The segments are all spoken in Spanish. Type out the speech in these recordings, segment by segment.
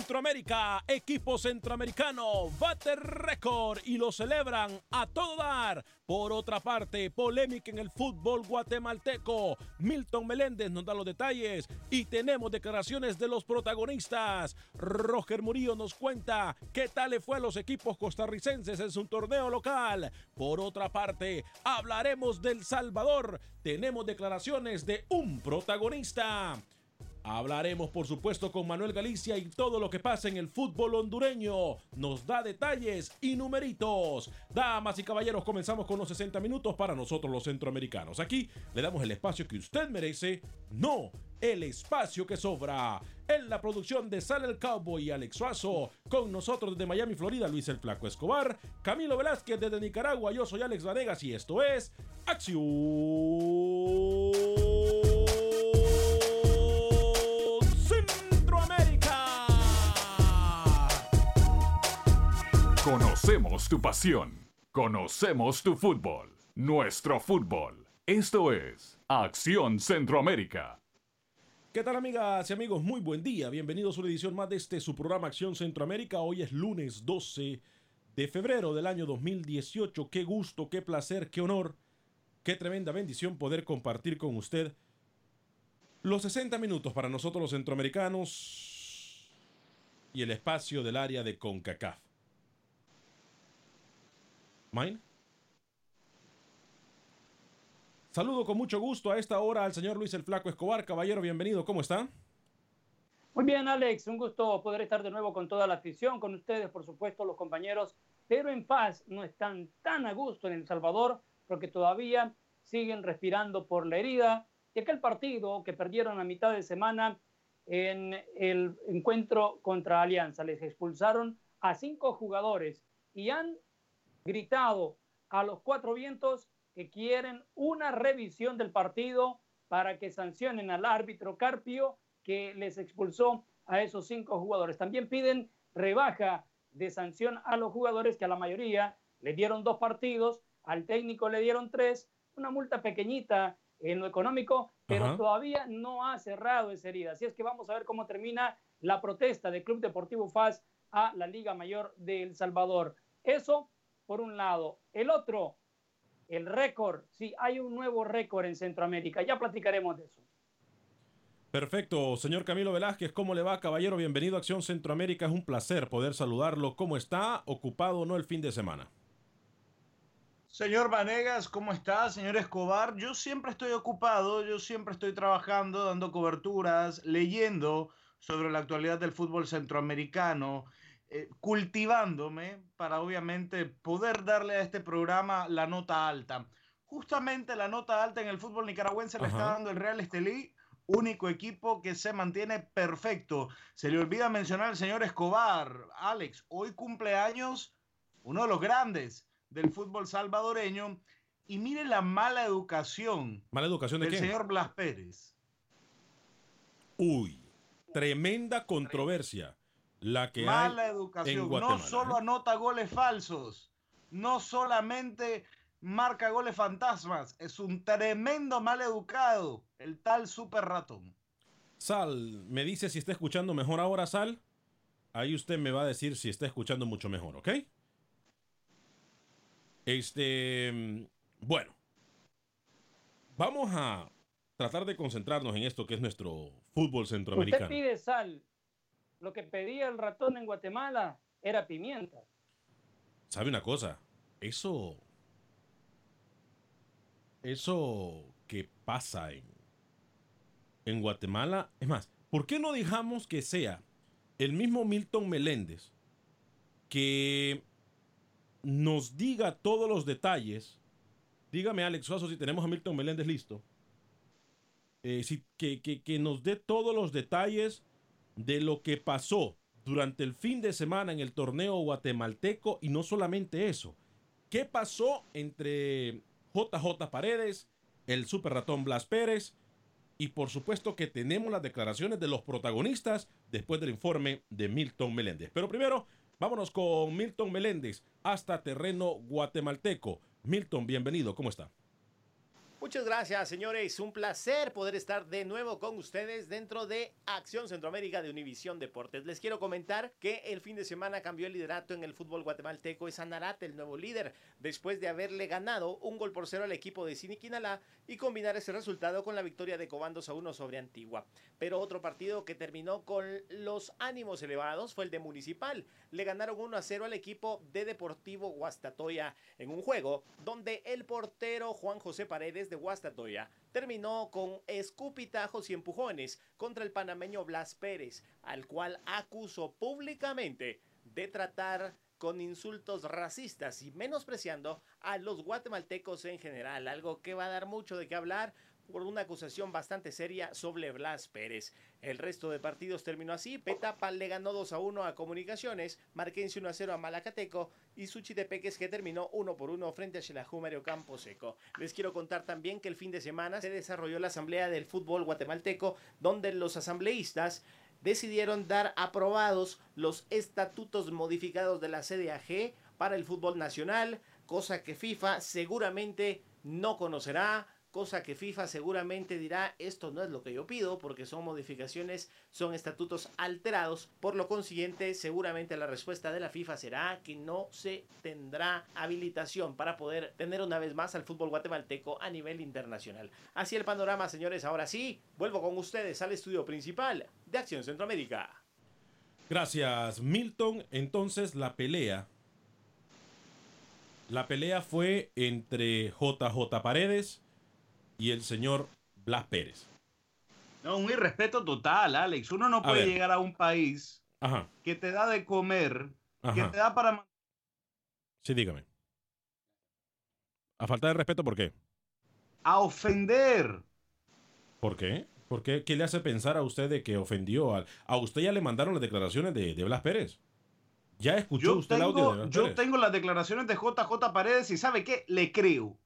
Centroamérica, equipo centroamericano bate récord y lo celebran a todo dar. Por otra parte, polémica en el fútbol guatemalteco. Milton Meléndez nos da los detalles y tenemos declaraciones de los protagonistas. Roger Murillo nos cuenta qué tal le fue a los equipos costarricenses en su torneo local. Por otra parte, hablaremos del Salvador. Tenemos declaraciones de un protagonista. Hablaremos, por supuesto, con Manuel Galicia y todo lo que pasa en el fútbol hondureño. Nos da detalles y numeritos. Damas y caballeros, comenzamos con los 60 minutos para nosotros los centroamericanos. Aquí le damos el espacio que usted merece, no el espacio que sobra. En la producción de Sale el Cowboy y Alex Suazo, con nosotros desde Miami, Florida, Luis el Flaco Escobar, Camilo Velázquez desde Nicaragua, yo soy Alex Vanegas y esto es Acción Conocemos tu pasión. Conocemos tu fútbol. Nuestro fútbol. Esto es Acción Centroamérica. ¿Qué tal amigas y amigos? Muy buen día. Bienvenidos a una edición más de este su programa Acción Centroamérica. Hoy es lunes 12 de febrero del año 2018. Qué gusto, qué placer, qué honor, qué tremenda bendición poder compartir con usted los 60 minutos para nosotros los centroamericanos y el espacio del área de CONCACAF. Saludo con mucho gusto a esta hora al señor Luis el Flaco Escobar. Caballero, bienvenido. ¿Cómo está? Muy bien, Alex. Un gusto poder estar de nuevo con toda la afición, con ustedes, por supuesto, los compañeros. Pero en paz no están tan a gusto en El Salvador porque todavía siguen respirando por la herida de aquel partido que perdieron a mitad de semana en el encuentro contra Alianza. Les expulsaron a cinco jugadores y han gritado a los cuatro vientos que quieren una revisión del partido para que sancionen al árbitro Carpio que les expulsó a esos cinco jugadores. También piden rebaja de sanción a los jugadores que a la mayoría le dieron dos partidos, al técnico le dieron tres, una multa pequeñita en lo económico, pero Ajá. todavía no ha cerrado esa herida. Así es que vamos a ver cómo termina la protesta del Club Deportivo FAS a la Liga Mayor de El Salvador. Eso por un lado. El otro, el récord. Sí, hay un nuevo récord en Centroamérica. Ya platicaremos de eso. Perfecto, señor Camilo Velázquez, ¿cómo le va, caballero? Bienvenido a Acción Centroamérica, es un placer poder saludarlo. ¿Cómo está? ¿Ocupado o no el fin de semana? Señor Vanegas, ¿cómo está? Señor Escobar, yo siempre estoy ocupado, yo siempre estoy trabajando, dando coberturas, leyendo sobre la actualidad del fútbol centroamericano, eh, cultivándome para obviamente poder darle a este programa la nota alta. Justamente la nota alta en el fútbol nicaragüense le está dando el Real Estelí único equipo que se mantiene perfecto. Se le olvida mencionar al señor Escobar. Alex, hoy cumpleaños uno de los grandes del fútbol salvadoreño. Y mire la mala educación. ¿Mala educación de del señor Blas Pérez. Uy, tremenda controversia la que mala educación. no solo ¿eh? anota goles falsos, no solamente marca goles fantasmas. Es un tremendo mal educado, el tal super ratón. Sal, me dice si está escuchando mejor ahora, Sal. Ahí usted me va a decir si está escuchando mucho mejor, ¿ok? Este, bueno, vamos a tratar de concentrarnos en esto que es nuestro fútbol centroamericano. Usted pide sal. Lo que pedía el ratón en Guatemala era pimienta. ¿Sabe una cosa? Eso eso que pasa en, en Guatemala, es más, ¿por qué no dejamos que sea el mismo Milton Meléndez que nos diga todos los detalles? Dígame, Alex Suazo, si tenemos a Milton Meléndez listo. Eh, que, que nos dé todos los detalles de lo que pasó durante el fin de semana en el torneo guatemalteco y no solamente eso. ¿Qué pasó entre JJ Paredes, el super ratón Blas Pérez y por supuesto que tenemos las declaraciones de los protagonistas después del informe de Milton Meléndez. Pero primero, vámonos con Milton Meléndez hasta terreno guatemalteco. Milton, bienvenido, ¿cómo está? Muchas gracias, señores. Un placer poder estar de nuevo con ustedes dentro de Acción Centroamérica de Univisión Deportes. Les quiero comentar que el fin de semana cambió el liderato en el fútbol guatemalteco. Es Anarate el nuevo líder, después de haberle ganado un gol por cero al equipo de Siniquinalá y combinar ese resultado con la victoria de Cobandos a uno sobre Antigua. Pero otro partido que terminó con los ánimos elevados fue el de Municipal. Le ganaron 1 a 0 al equipo de Deportivo Guastatoya en un juego donde el portero Juan José Paredes de Guastatoya terminó con escupitajos y empujones contra el panameño Blas Pérez, al cual acusó públicamente de tratar con insultos racistas y menospreciando a los guatemaltecos en general, algo que va a dar mucho de qué hablar por una acusación bastante seria sobre Blas Pérez. El resto de partidos terminó así. Petapa le ganó 2 a 1 a Comunicaciones, Marquense 1 a 0 a Malacateco y Suchitepeques que terminó 1 por 1 frente a Xelajú Mario Campo Seco. Les quiero contar también que el fin de semana se desarrolló la Asamblea del Fútbol Guatemalteco, donde los asambleístas decidieron dar aprobados los estatutos modificados de la CDAG para el fútbol nacional, cosa que FIFA seguramente no conocerá cosa que FIFA seguramente dirá esto no es lo que yo pido porque son modificaciones, son estatutos alterados, por lo consiguiente seguramente la respuesta de la FIFA será que no se tendrá habilitación para poder tener una vez más al fútbol guatemalteco a nivel internacional. Así el panorama señores, ahora sí, vuelvo con ustedes al estudio principal de Acción Centroamérica. Gracias Milton, entonces la pelea la pelea fue entre JJ Paredes y el señor Blas Pérez. No, un irrespeto total, Alex. Uno no puede llegar a un país que te da de comer, que te da para... Sí, dígame. A falta de respeto, ¿por qué? A ofender. ¿Por qué? ¿Por qué? ¿Qué le hace pensar a usted de que ofendió? A, a usted ya le mandaron las declaraciones de, Blas Pérez. ¿Ya escuchó usted el audio de Blas Yo tengo las declaraciones de JJ Paredes y ¿sabe qué? Le creo.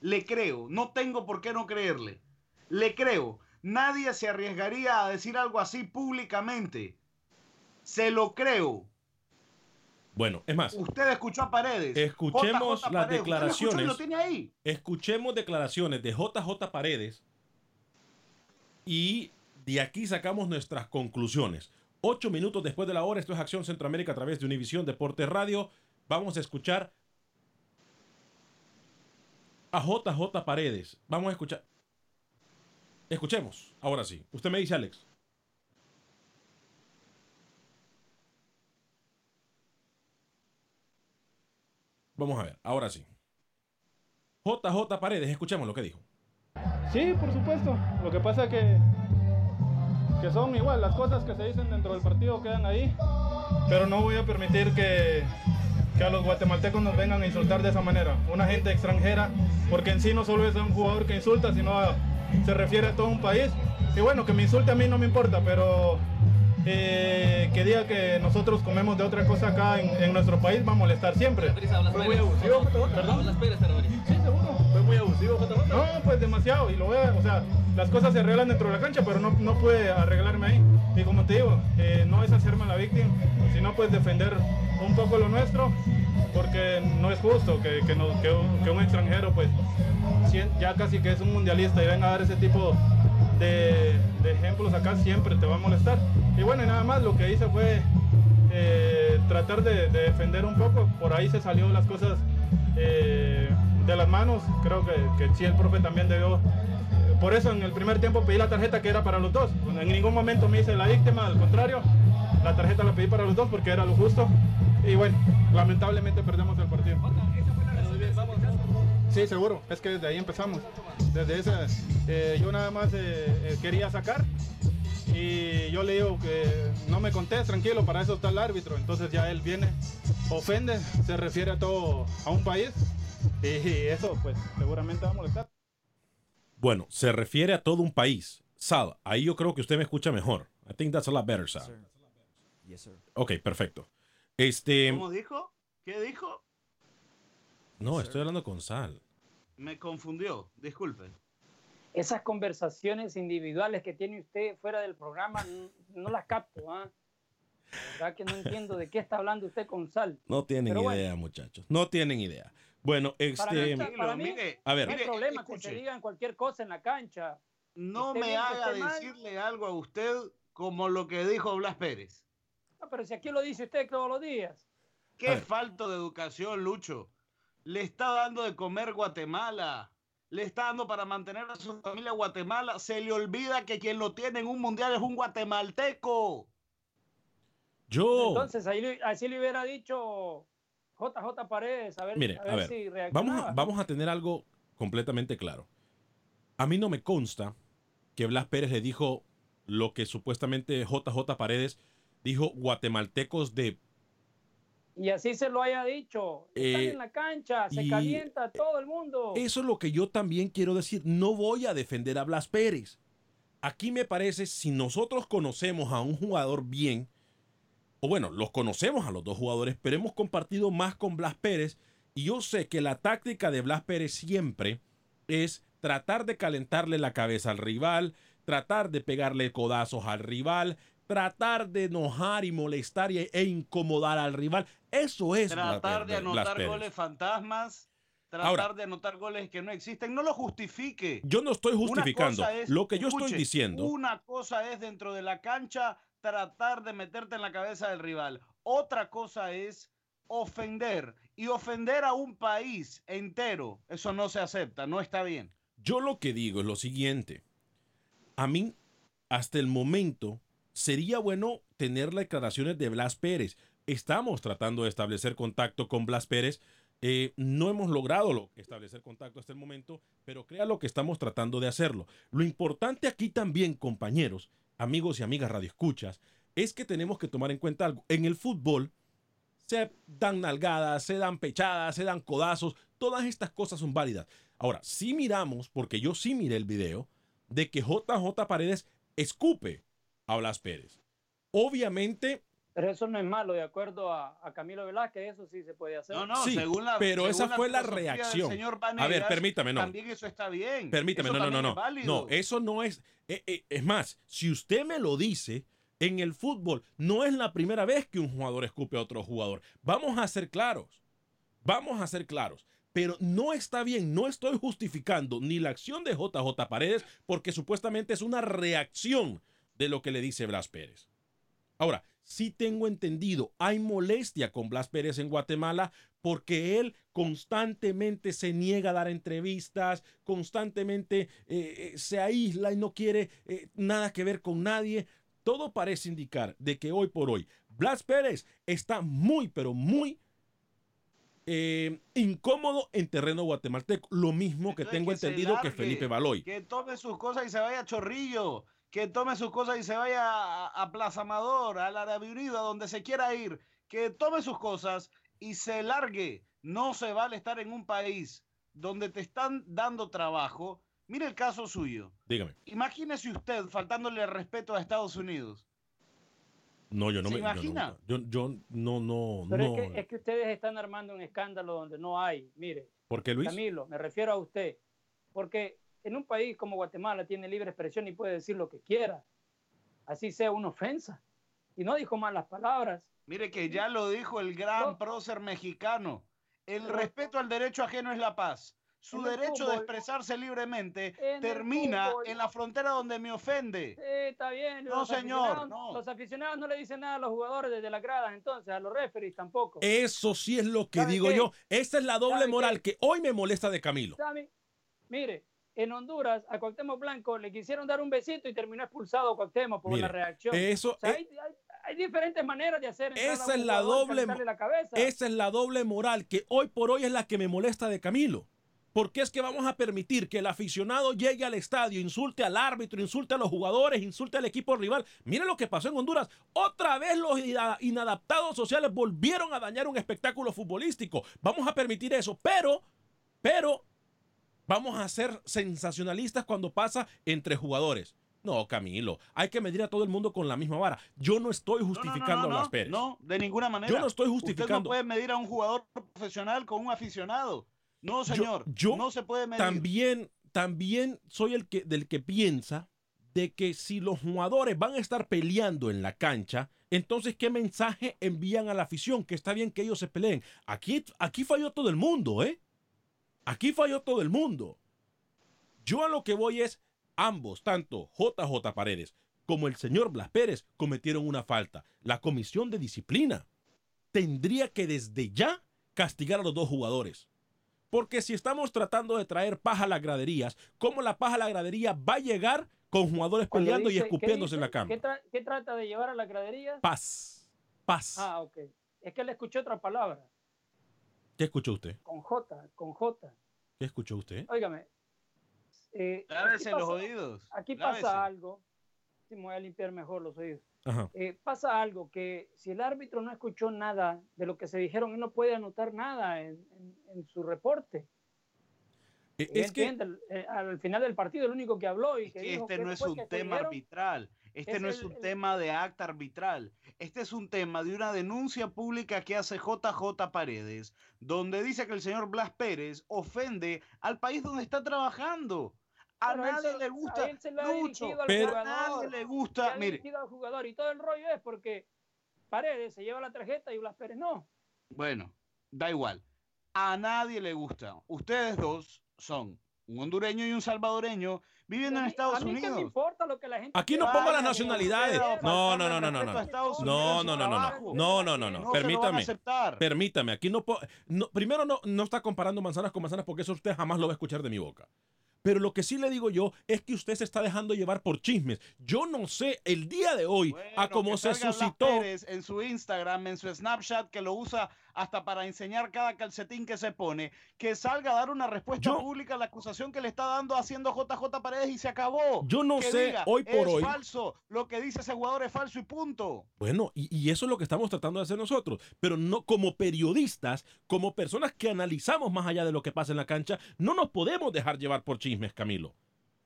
Le creo, no tengo por qué no creerle. Le creo. Nadie se arriesgaría a decir algo así públicamente. Se lo creo. Bueno, es más. Usted escuchó a Paredes. Escuchemos las declaraciones. Lo tiene ahí? Escuchemos declaraciones de JJ Paredes y de aquí sacamos nuestras conclusiones. Ocho minutos después de la hora, esto es Acción Centroamérica a través de Univisión Deportes Radio. Vamos a escuchar a JJ Paredes. Vamos a escuchar. Escuchemos, ahora sí. Usted me dice, Alex. Vamos a ver, ahora sí. JJ Paredes, escuchemos lo que dijo. Sí, por supuesto. Lo que pasa es que, que son igual, las cosas que se dicen dentro del partido quedan ahí, pero no voy a permitir que, que a los guatemaltecos nos vengan a insultar de esa manera. Una gente extranjera, porque en sí no solo es un jugador que insulta, sino se refiere a todo un país. Y bueno, que me insulte a mí no me importa, pero eh, que diga que nosotros comemos de otra cosa acá en, en nuestro país va a molestar siempre. Fue muy abusivo, ¿Perdón? Sí, seguro. Fue muy abusivo, JJ. No, pues demasiado. Y lo voy a, o sea, las cosas se arreglan dentro de la cancha, pero no, no puede arreglarme ahí. Y como te digo, eh, no es hacerme la víctima, sino pues defender un poco lo nuestro, porque no es justo que, que, nos- que un, que un extranjero, pues, ya casi que es un mundialista y venga a dar ese tipo de, ejemplos acá, siempre te va a molestar. Y bueno, y nada más lo que hice fue eh, tratar de, de defender un poco. Por ahí se salió las cosas eh, de las manos. Creo que, que sí, el profe también debió. eh, Por eso en el primer tiempo pedí la tarjeta que era para los dos. En ningún momento me hice la víctima, al contrario. La tarjeta la pedí para los dos porque era lo justo. Y bueno, lamentablemente perdemos el partido. Sí, seguro. Es que desde ahí empezamos. Desde esa, eh, yo nada más eh, eh, quería sacar y yo le digo que no me contés, tranquilo, para eso está el árbitro. Entonces ya él viene, ofende, se refiere a todo, a un país y eso pues seguramente va a molestar. Bueno, se refiere a todo un país. Sal, ahí yo creo que usted me escucha mejor. I think that's a lot better, Sal. Yes, sir. Ok, perfecto. Este. ¿Cómo dijo? ¿Qué dijo? No, estoy hablando con Sal. Me confundió, disculpe. Esas conversaciones individuales que tiene usted fuera del programa no las capto. ¿ah? La verdad que no entiendo de qué está hablando usted con Sal. No tienen Pero idea, bueno. muchachos. No tienen idea. Bueno, Para este. mí, para mí a ver. no hay mire, problema que escuche. se digan cualquier cosa en la cancha. No me que haga mal. decirle algo a usted como lo que dijo Blas Pérez. No, pero si aquí lo dice usted todos los días. Qué falto de educación, Lucho. Le está dando de comer Guatemala. Le está dando para mantener a su familia Guatemala. Se le olvida que quien lo tiene en un mundial es un guatemalteco. Yo. Entonces, ahí, le- así le hubiera dicho JJ Paredes. A ver, Mire, a a ver, si vamos a, vamos a tener algo completamente claro. A mí no me consta que Blas Pérez le dijo lo que supuestamente JJ Paredes dijo guatemaltecos de... Y así se lo haya dicho. Están Eh, en la cancha, se calienta todo el mundo. Eso es lo que yo también quiero decir. No voy a defender a Blas Pérez. Aquí me parece, si nosotros conocemos a un jugador bien, o bueno, los conocemos a los dos jugadores, pero hemos compartido más con Blas Pérez, y yo sé que la táctica de Blas Pérez siempre es tratar de calentarle la cabeza al rival, tratar de pegarle codazos al rival, tratar de enojar y molestar e incomodar al rival. Eso es Tratar de anotar goles fantasmas. Tratar Ahora- de anotar goles que no existen. No lo justifique. Yo no estoy justificando. es- Lo que yo estoy diciendo. Una cosa es dentro de la cancha tratar de meterte en la cabeza del rival. Otra cosa es ofender. Y ofender a un país entero. Eso no se acepta, no está bien. Yo lo que digo es lo siguiente. A mí, hasta el momento, sería bueno tener las declaraciones de Blas Pérez. Estamos tratando de establecer contacto con Blas Pérez. Eh, no hemos logrado lo- establecer contacto hasta el momento, pero créalo que estamos tratando de hacerlo. Lo importante aquí también, compañeros, amigos y amigas radioescuchas, es que tenemos que tomar en cuenta algo. En el fútbol se dan nalgadas, se dan pechadas, se dan codazos, todas estas cosas son válidas. Ahora, si miramos, porque yo sí miré el video, de que JJ Paredes escupe a Blas Pérez. Obviamente, Pero eso no es malo, de acuerdo a, a Camilo Velázquez, eso sí se puede hacer. No, no, Sí, según la pero según esa fue la reacción. señor A ver, permítame, no. También eso está bien. Permítame, Eso no, no, no, no. No, eso no es. eh, eh, es más, si usted me lo dice, en el fútbol no es la primera vez que un jugador escupe a otro jugador. Vamos a ser claros. Vamos a ser claros. Pero no está bien, no estoy justificando ni la acción de JJ Paredes porque supuestamente es una reacción de lo que le dice Blas Pérez. Ahora, sí tengo entendido, hay molestia con Blas Pérez en Guatemala porque él constantemente se niega a dar entrevistas, constantemente eh, eh, se aísla y no quiere eh, nada que ver con nadie. Todo parece indicar de que hoy por hoy Blas Pérez está muy, pero muy incómodo en terreno guatemalteco. Lo mismo que tengo entendido que Felipe Baloy. Que tome sus cosas y se vaya a Chorrillo que tome sus cosas y se vaya a, Plaza Amador, a la Unido, a donde se quiera ir, que tome sus cosas y se largue. No se vale estar en un país donde te están dando trabajo. Mire el caso suyo. Dígame. Imagínese usted faltándole el respeto a Estados Unidos. No, yo no ¿Se me imagina? Yo, yo, no, no, Pero no. Es, que, es que ustedes están armando un escándalo donde no hay. Mire. ¿Por qué, Luis? Camilo, me refiero a usted. Porque en un país como Guatemala tiene libre expresión y puede decir lo que quiera, así sea una ofensa. Y no dijo malas palabras. Mire que ya lo dijo el gran prócer mexicano. El respeto al derecho ajeno es la paz. Su derecho de expresarse libremente termina en la frontera donde me ofende. Sí, está bien. No, señor. No. Los aficionados no le dicen nada a los jugadores desde las gradas, entonces, a los referees tampoco. Eso sí es lo que digo yo. Esa es la doble moral que hoy me molesta de Camilo. Mire, en Honduras a Cuauhtémoc Blanco le quisieron dar un besito y terminó expulsado Cuauhtémoc por la reacción. Eso, hay, diferentes maneras de hacer. Esa es la doble. esa es la doble moral que hoy por hoy es la que me molesta de Camilo. Porque es que vamos a permitir que el aficionado llegue al estadio, insulte al árbitro, insulte a los jugadores, insulte al equipo rival. Mira lo que pasó en Honduras. Otra vez los inadaptados sociales volvieron a dañar un espectáculo futbolístico. Vamos a permitir eso. Pero, pero vamos a ser sensacionalistas cuando pasa entre jugadores. No, Camilo, hay que medir a todo el mundo con la misma vara. Yo no estoy justificando a Blas Pérez. No, de ninguna manera. Yo no estoy justificando. Usted no puede medir a un jugador profesional con un aficionado. No, señor. Yo, no se puede medir. También, también soy el que, del que piensa de que si los jugadores van a estar peleando en la cancha, entonces ¿qué mensaje envían a la afición? Que está bien que ellos se peleen. Aquí, aquí falló todo el mundo, ¿eh? Aquí falló todo el mundo. Yo a lo que voy es, ambos, tanto JJ Paredes como el señor Blas Pérez, cometieron una falta. La comisión de disciplina tendría que desde ya castigar a los dos jugadores. Porque si estamos tratando de traer paja a las graderías, ¿cómo la paja a la gradería va a llegar con jugadores peleando y escupiéndose en la cama? ¿qué, trata de llevar a la gradería? Paz. Paz. Ah, ok. Es que le escuché otra palabra. ¿Qué escuchó usted? Con J, con J. ¿Qué escuchó usted? Óigame. Eh, los oídos. Aquí pasa algo. Si me voy a limpiar mejor los oídos. Eh, pasa algo que si el árbitro no escuchó nada de lo que se dijeron, él no puede anotar nada en, su reporte. E, es que eh, al final del partido, el único que habló y que, este no es un tema arbitral. Este no es un tema de acta arbitral. Este es un tema de una denuncia pública que hace JJ Paredes, donde dice que el señor Blas Pérez ofende al país donde está trabajando. A nadie le gusta. A él se lo pero a nadie le gusta. Mire. Al jugador y todo el rollo es porque Paredes se lleva la tarjeta y Blas Pérez no. Bueno, da igual. A nadie le gusta. Ustedes dos son un hondureño y un salvadoreño viviendo en Estados Unidos. me importa lo que la gente Aquí no pongo las nacionalidades. No, no, no, no, no, no. No, no, no, no, no, no, no, no. Permítame. Permítame. Aquí no, no primero no, no está comparando manzanas con manzanas porque eso usted jamás lo va a escuchar de mi boca. Pero lo que sí le digo yo es que usted se está dejando llevar por chismes. Yo no sé el día de hoy a cómo se suscitó. En su Instagram, en su Snapchat, que lo usa hasta para enseñar cada calcetín que se pone, que salga a dar una respuesta pública a la acusación que le está dando haciendo JJ Paredes y se acabó. Yo no sé, hoy por hoy. Es falso, lo que dice ese jugador es falso y punto. Bueno, y, y, eso es lo que estamos tratando de hacer nosotros, pero no como periodistas, como personas que analizamos más allá de lo que pasa en la cancha, no nos podemos dejar llevar por chismes, Camilo.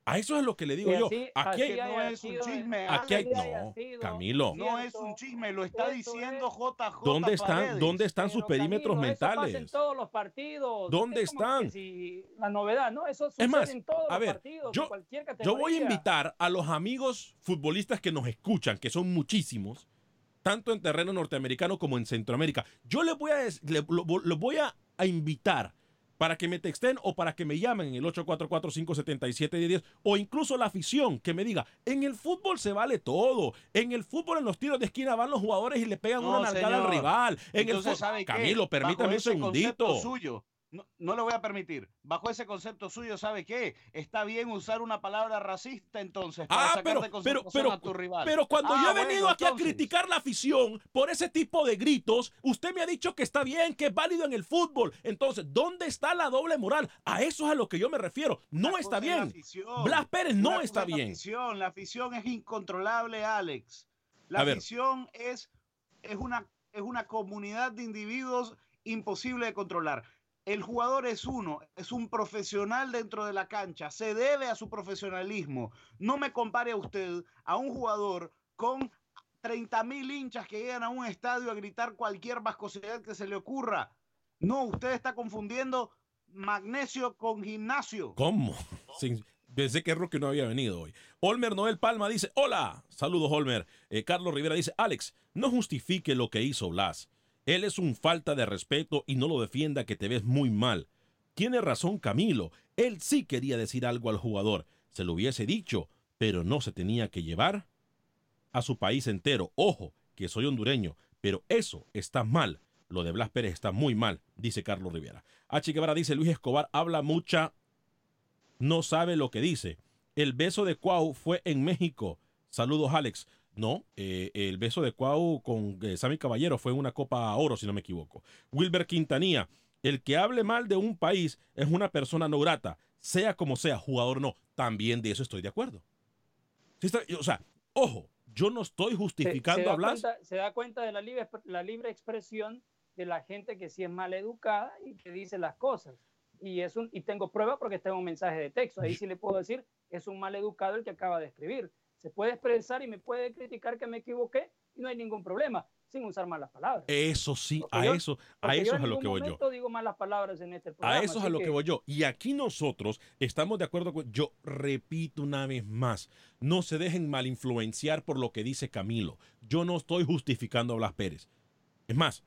A eso es lo que le digo yo. Aquí no es un chisme. Aquí hay, no, Camilo. No es un chisme, lo está diciendo JJ. ¿Dónde están, ¿dónde están sus perímetros mentales? Eso pasa en todos los partidos. ¿Dónde están? la novedad, ¿no? Eso sucede es más, en todos a ver, los partidos, yo, cualquier categoría. Yo voy a invitar a los amigos futbolistas que nos escuchan, que son muchísimos, tanto en terreno norteamericano como en Centroamérica. Yo les voy a, les, voy a, a invitar para que me texten o para que me llamen en el 844-577-1010 o incluso la afición que me diga, en el fútbol se vale todo, en el fútbol en los tiros de esquina van los jugadores y le pegan No, una nalgada al rival. En Entonces, el fu- ¿sabe qué? Camilo, permítame un segundito. suyo, no, no le voy a permitir. Bajo ese concepto suyo, ¿sabe qué? Está bien usar una palabra racista entonces para Ah, sacar pero, de pero, pero, a tu rival. pero cuando Ah, yo he bueno, venido aquí a criticar la afición por ese tipo de gritos, usted me ha dicho que está bien, que es válido en el fútbol. Entonces, ¿dónde está la doble moral? A eso es a lo que yo me refiero. No está bien. afición. Blas Pérez no está es La bien. afición, la afición es incontrolable, Alex. La A ver. afición es, es, una, es una comunidad de individuos imposible de controlar. El jugador es uno, es un profesional dentro de la cancha, se debe a su profesionalismo. No me compare a usted a un jugador con 30 mil hinchas que llegan a un estadio a gritar cualquier vascosidad que se le ocurra. No, usted está confundiendo magnesio con gimnasio. ¿Cómo? Sí, pensé que Roque no había venido hoy. Olmer Noel Palma dice, hola, saludos Olmer. Eh, Carlos Rivera dice, Alex, no justifique lo que hizo Blas. Él es un falta de respeto y no lo defienda que te ves muy mal. Tiene razón Camilo, él sí quería decir algo al jugador. Se lo hubiese dicho, pero no se tenía que llevar a su país entero. Ojo, que soy hondureño, pero eso está mal. Lo de Blas Pérez está muy mal, dice Carlos Rivera. H. Guevara dice, Luis Escobar habla mucha no sabe lo que dice. El beso de Cuau fue en México. Saludos, Alex. No, eh, el beso de Cuau con eh, Sammy Caballero fue una Copa Oro, si no me equivoco. Wilber Quintanilla. El que hable mal de un país es una persona no grata, sea como sea, jugador no. También de eso estoy de acuerdo. Sí está- o sea, ojo, yo no estoy Se- justificando se, a cuenta, se da cuenta de la libre, la libre expresión de la gente que sí es mal educada y que dice las cosas. Y, es un, y tengo prueba porque tengo un mensaje de texto. Ahí sí le puedo decir, es un mal educado el que acaba de escribir. Se puede expresar y me puede criticar que me equivoqué y no hay ningún problema, sin usar malas palabras. Eso sí, Porque a yo- eso, a eso es a lo que voy yo. momento digo malas palabras en este programa. A eso es a lo que que- voy yo. Y aquí nosotros estamos de acuerdo con... Yo repito una vez más, no se dejen mal influenciar por lo que dice Camilo. Yo no estoy justificando a Blas Pérez. Es más,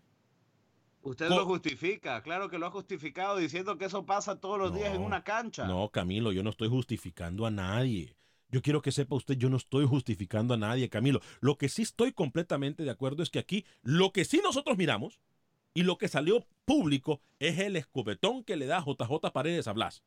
Usted lo justifica, claro que lo ha justificado diciendo que eso pasa todos los días en una cancha. no, Camilo, yo no estoy justificando a nadie. Yo quiero que sepa usted, yo no estoy justificando a nadie, Camilo. Lo que sí estoy completamente de acuerdo es que aquí, lo que sí nosotros miramos y lo que salió público es el escopetón que le da JJ Paredes a Blas.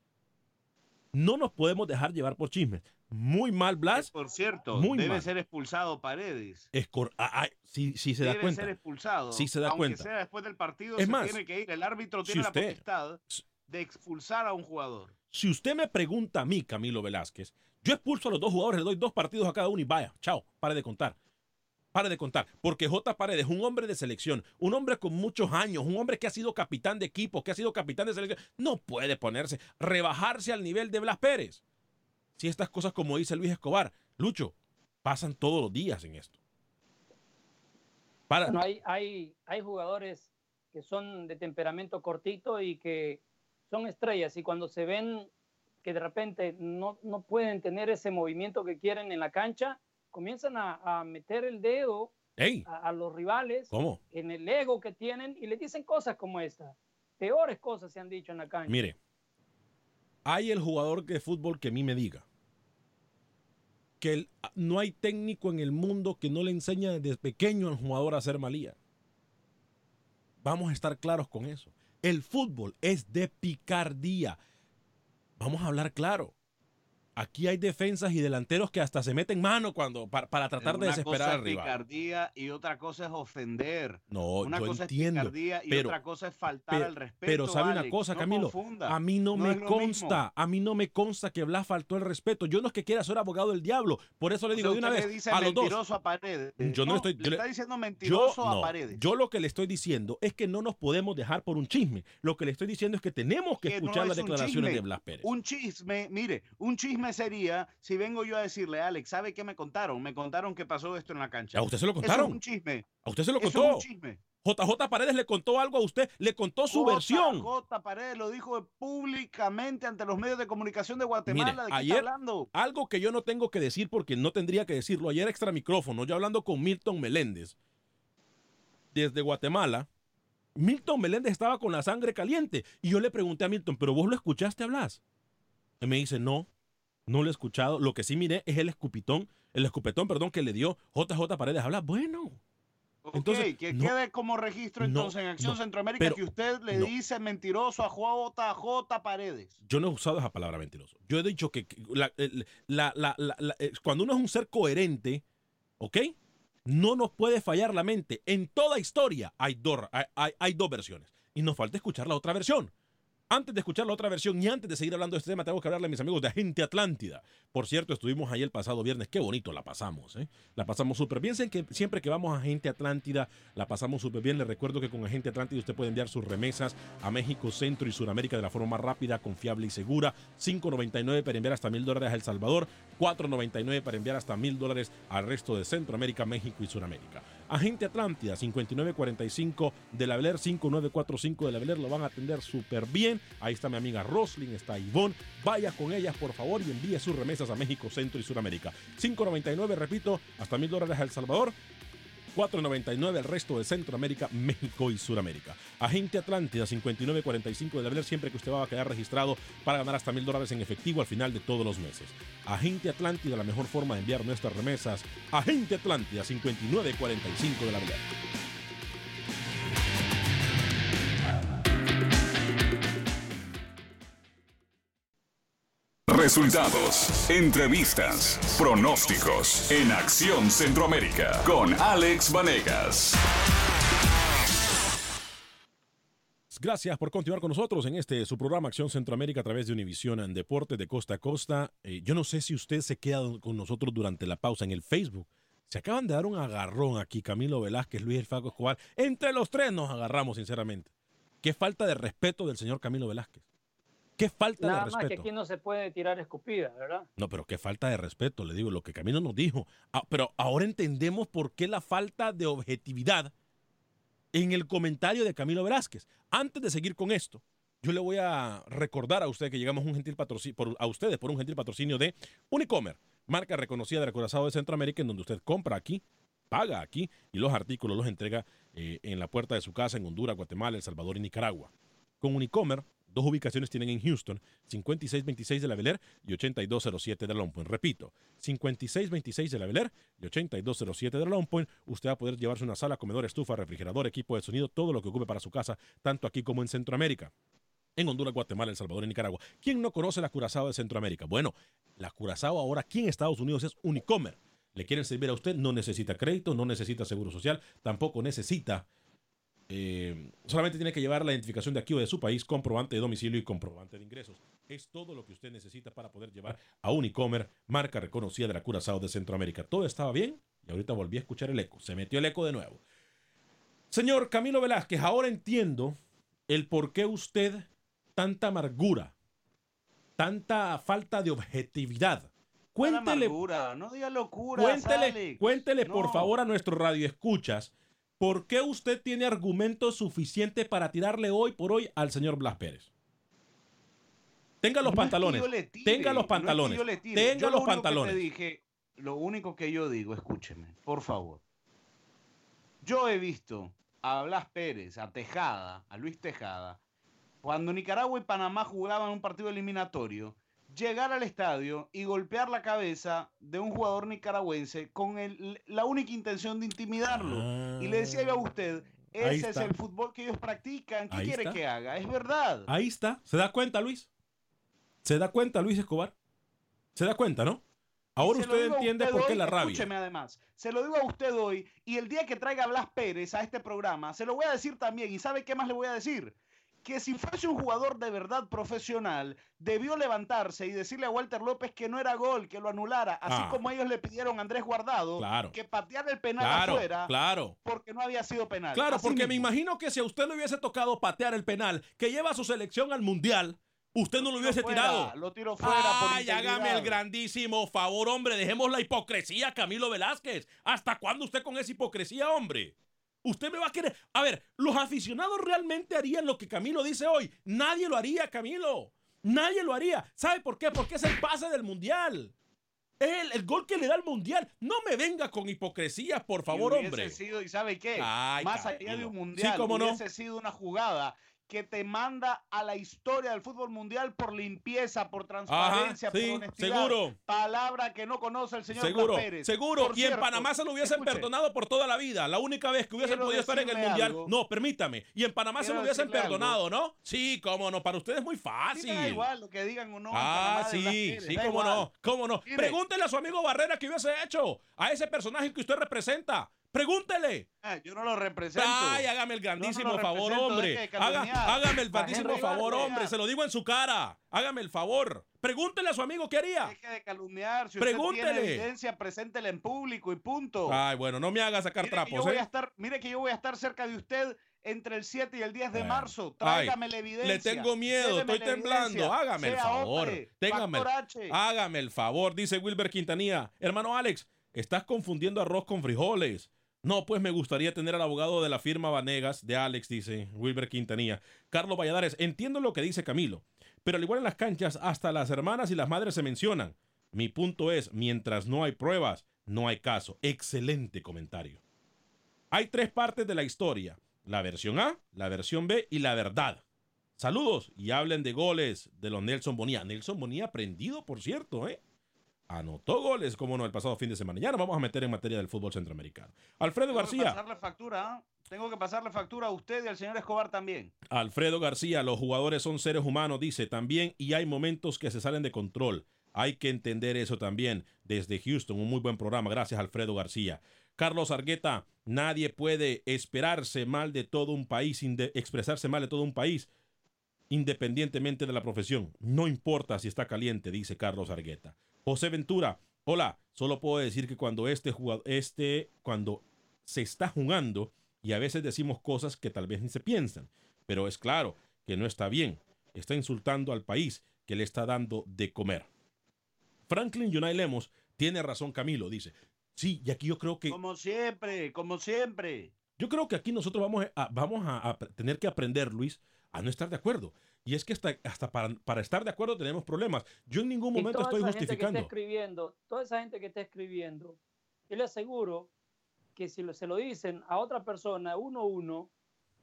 No nos podemos dejar llevar por chismes. Muy mal, Blas. Por cierto, Muy debe mal. ser expulsado Paredes. Es ah, ah, sí se da debe cuenta. ser expulsado. Sí se da Aunque cuenta. sea después del partido, Es se más, tiene que ir. El árbitro si tiene usted- la potestad de expulsar a un jugador. Si usted me pregunta a mí, Camilo Velázquez, yo expulso a los dos jugadores, le doy dos partidos a cada uno y vaya, chao, pare de contar. Pare de contar, porque J. Paredes, un hombre de selección, un hombre con muchos años, un hombre que ha sido capitán de equipo, que ha sido capitán de selección, no puede ponerse, rebajarse al nivel de Blas Pérez. Si estas cosas, como dice Luis Escobar, Lucho, pasan todos los días en esto. Para, Bueno, hay jugadores que son de temperamento cortito y que son estrellas y cuando se ven que de repente no, no pueden tener ese movimiento que quieren en la cancha, comienzan a, a meter el dedo a los rivales ¿Cómo? en el ego que tienen y les dicen cosas como esta. Peores cosas se han dicho en la cancha. Mire, hay el jugador de fútbol que a mí me diga que el- no hay técnico en el mundo que no le enseña desde pequeño al jugador a hacer malía. Vamos a estar claros con eso. El fútbol es de picardía. Vamos a hablar claro. Aquí hay defensas y delanteros que hasta se meten mano cuando para, para tratar de Una desesperar cosa al es rival. picardía y otra cosa es ofender. No, Una yo cosa entiendo. es picardía y pero- otra cosa es faltar pero, al respeto. pero sabe una cosa, no Camilo, confunda. a mí no, No me consta, a mí no me consta que Blas faltó el respeto. Yo no es que quiera ser abogado del diablo, por eso le O digo sea, de una vez dice a los dos. mentiroso a Paredes. Yo no estoy- le yo le- está diciendo Yo, mentiroso a Paredes. yo lo que le estoy diciendo es que no nos podemos dejar por un chisme. Lo que le estoy diciendo es que tenemos que, escuchar las es un declaraciones chisme. de Blas Pérez. Un chisme, mire, un chisme sería si vengo yo a decirle, Alex, ¿sabe qué me contaron? Me contaron que pasó esto en la cancha. ¿A usted se lo Eso contaron? es un chisme. ¿A usted se lo Eso es contó? un chisme. JJ Paredes le contó algo a usted, le contó su versión. J. Paredes lo dijo públicamente ante los medios de comunicación de Guatemala. Mire, ¿De qué ayer, está hablando? algo que yo no tengo que decir porque no tendría que decirlo. Ayer extra micrófono, yo hablando con Milton Meléndez desde Guatemala, Milton Meléndez estaba con la sangre caliente. Y yo le pregunté a Milton, ¿pero vos lo escuchaste hablar? Y me dice, no, no lo he escuchado. Lo que sí miré es el escupitón, el escupetón, perdón, que le dio JJ Paredes a hablar. Bueno. Ok, Entonces, que no- quede como registro no, entonces en Acción no, Centroamérica pero que usted le dice mentiroso a JJ Paredes. Yo no he usado esa palabra mentiroso. Yo he dicho que la- eh, cuando uno es un ser coherente, ¿ok? No nos puede fallar la mente. En toda historia hay dos, hay, hay- hay dos versiones. Y nos falta escuchar la otra versión. Antes de escuchar la otra versión y antes de seguir hablando de este tema, tengo que hablarle a mis amigos de Agente Atlántida. Por cierto, estuvimos ahí el pasado viernes. Qué bonito la pasamos, ¿eh? La pasamos súper bien. Que siempre que vamos a Agente Atlántida, la pasamos súper bien. Les recuerdo que con Agente Atlántida usted puede enviar sus remesas a México, Centro y Sudamérica de la forma más rápida, confiable y segura. 5.99 para enviar hasta mil dólares a El Salvador. 4.99 para enviar hasta mil dólares al resto de Centroamérica, México y Sudamérica. Agente Atlántida, 5945 de la Beler, 5945 de la Beler, lo van a atender súper bien. Ahí está mi amiga Roslyn, está Ivonne. Vaya con ellas, por favor, y envíe sus remesas a México, Centro y Sudamérica. 5.99, repito, hasta mil dólares a El Salvador. 4.99 el resto de Centroamérica, México y Sudamérica. Agente Atlántida 5945 de la Beler, siempre que usted va a quedar registrado para ganar hasta mil dólares en efectivo al final de todos los meses. Agente Atlántida, la mejor forma de enviar nuestras remesas. Agente Atlántida 5945 de la Beler. Resultados, entrevistas, pronósticos en Acción Centroamérica con Alex Vanegas. Gracias por continuar con nosotros en este su programa Acción Centroamérica a través de Univisión en Deporte de Costa a Costa. Eh, yo no sé si usted se queda con nosotros durante la pausa en el Facebook. Se acaban de dar un agarrón aquí, Camilo Velázquez, Luis El Faco Escobar. Entre los tres nos agarramos, sinceramente. Qué falta de respeto del señor Camilo Velázquez. Qué falta Nada de más que respeto. aquí no se puede tirar escupida, ¿verdad? No, pero qué falta de respeto, le digo, lo que Camilo nos dijo. Ah, pero ahora entendemos por qué la falta de objetividad en el comentario de Camilo Velázquez. Antes de seguir con esto, yo le voy a recordar a usted que llegamos a, un gentil patrocinio, por, a ustedes por un gentil patrocinio de Unicomer, marca reconocida del Curazao de Centroamérica, en donde usted compra aquí, paga aquí y los artículos los entrega eh, en la puerta de su casa en Honduras, Guatemala, El Salvador y Nicaragua. Con Unicomer, dos ubicaciones tienen en Houston, 5626 de la Beler y 8207 de Long Point. Repito, 5626 de la Beler y 8207 de Long Point. Usted va a poder llevarse una sala, comedor, estufa, refrigerador, equipo de sonido, todo lo que ocupe para su casa, tanto aquí como en Centroamérica. En Honduras, Guatemala, El Salvador y Nicaragua. ¿Quién no conoce la Curazao de Centroamérica? Bueno, la Curazao ahora aquí en Estados Unidos es Unicomer. Le quieren servir a usted, no necesita crédito, no necesita seguro social, tampoco necesita eh, solamente tiene que llevar la identificación de aquí o de su país, comprobante de domicilio y comprobante de ingresos. Es todo lo que usted necesita para poder llevar a Unicomer, marca reconocida de la Curazao de Centroamérica. Todo estaba bien y ahorita volví a escuchar el eco. Se metió el eco de nuevo. Señor Camilo Velázquez, ahora entiendo el por qué usted tanta amargura, tanta falta de objetividad. Cuéntele, Amargura, no diga locura. cuéntele, cuéntele por favor a nuestro radio escuchas por qué usted tiene argumentos suficientes para tirarle hoy por hoy al señor Blas Pérez. Tenga los No es que pantalones. tire, tenga los no es que pantalones. yo le tire. tenga Yo los lo pantalones. dije, lo único que yo digo, escúcheme, por favor. Yo he visto a Blas Pérez, a Tejada, a Luis Tejada, cuando Nicaragua y Panamá jugaban un partido eliminatorio, llegar al estadio y golpear la cabeza de un jugador nicaragüense con el- la única intención de intimidarlo. Y le decía yo a usted, Ahí ese es el fútbol que ellos practican. ¿Qué Ahí quiere está. que haga? Es verdad. Ahí está. ¿Se da cuenta, Luis? ¿Se da cuenta, Luis Escobar? ¿Se da cuenta, no? Ahora usted entiende usted por qué hoy, la rabia. Escúcheme además, se lo digo a usted hoy y el día que traiga a Blas Pérez a este programa, se lo voy a decir también. ¿Y sabe qué más le voy a decir? Que si fuese un jugador de verdad profesional, debió levantarse y decirle a Walter López que no era gol, que lo anulara, así Ah. como ellos le pidieron a Andrés Guardado Claro. que pateara el penal Claro, afuera claro. porque no había sido penal. Claro, Así porque me imagino que si a usted le hubiese tocado patear el penal que lleva a su selección al mundial, usted no lo hubiese fuera, tirado. Lo tiró fuera por Ay, hágame el grandísimo favor, hombre. Dejemos la hipocresía, Camilo Velázquez. ¿Hasta cuándo usted con esa hipocresía, hombre? Usted me va a querer. A ver, los aficionados realmente harían lo que Camilo dice hoy. Nadie lo haría, Camilo. Nadie lo haría. ¿Sabe por qué? Porque es el pase del mundial. Es el, el gol que le da al mundial. No me venga con hipocresías, por favor, Y hombre. sido, ¿y sabe qué? Ay, Más allá de un Sí, mundial, no. hubiese sido una jugada que te manda a la historia del fútbol mundial por limpieza, por transparencia, sí, por honestidad. seguro. Palabra que no conoce el señor Seguro, Blas Pérez. seguro. Por y en Panamá se lo hubiesen escuche, perdonado por toda la vida. La única vez que hubiesen podido estar en el mundial. No, permítame. Y en Panamá se lo hubiesen perdonado, ¿no? Sí, cómo no. Para ustedes es muy mí me da fácil. igual lo que digan o no. Ah, sí, Pérez, sí, cómo igual. no, cómo no. Pregúntele a su amigo Barrera que hubiese hecho a ese personaje que usted representa. Pregúntele. Ah, yo no lo represento. Ay, hágame el grandísimo no favor, hombre. Haga- hágame el grandísimo favor, hombre. Se lo digo en su cara. Hágame el favor. Pregúntele a su amigo qué haría. Deje de calumniar. Si usted Pregúntele. tiene evidencia, preséntela en público y punto. Ay, bueno, no me haga sacar Mire que, yo trapos, voy a ¿eh? estar, mire que yo voy a estar cerca de usted entre el 7 y el 10 de Bueno. marzo. Ay, Tráigame la evidencia. Le tengo miedo, estoy la temblando. Hágame el favor. hombre, Téngame. Hágame el favor, dice Wilber Quintanilla. Hermano Alex, estás confundiendo arroz con frijoles. No, pues me gustaría tener al abogado de la firma Vanegas de Alex, dice Wilber Quintanilla. Carlos Valladares, entiendo lo que dice Camilo, pero al igual en las canchas, hasta las hermanas y las madres se mencionan. Mi punto es, mientras no hay pruebas, no hay caso. Excelente comentario. Hay tres partes de la historia. La versión A, la versión B y la verdad. Saludos y hablen de goles de los Nelson Bonilla. Nelson Bonilla aprendido, por cierto, ¿eh? Anotó goles, como no, el pasado fin de semana. Ya nos vamos a meter en materia del fútbol centroamericano. Alfredo Tengo que García. pasarle factura. Tengo que pasarle factura a usted y al señor Escobar también. Alfredo García, los jugadores son seres humanos, dice también, y hay momentos que se salen de control. Hay que entender eso también. Desde Houston, un muy buen programa. Gracias, Alfredo García. Carlos Argueta, nadie puede esperarse mal de todo un país, expresarse mal de todo un país, independientemente de la profesión. No importa si está caliente, dice Carlos Argueta. José Ventura, hola, solo puedo decir que cuando este jugador, este, cuando se está jugando, y a veces decimos cosas que tal vez ni se piensan, pero es claro que no está bien. Está insultando al país que le está dando de comer. Franklin Yunay Lemos tiene razón Camilo, dice. Sí, y aquí yo creo que Como siempre, como siempre. yo creo que aquí nosotros vamos a, vamos a, a tener que aprender, Luis, a no estar de acuerdo. Y es que hasta, hasta para, para estar de acuerdo tenemos problemas. Yo en ningún momento estoy esa gente que justificando. está escribiendo, toda esa gente que está escribiendo, yo le aseguro que si lo- se lo dicen a otra persona, uno a uno,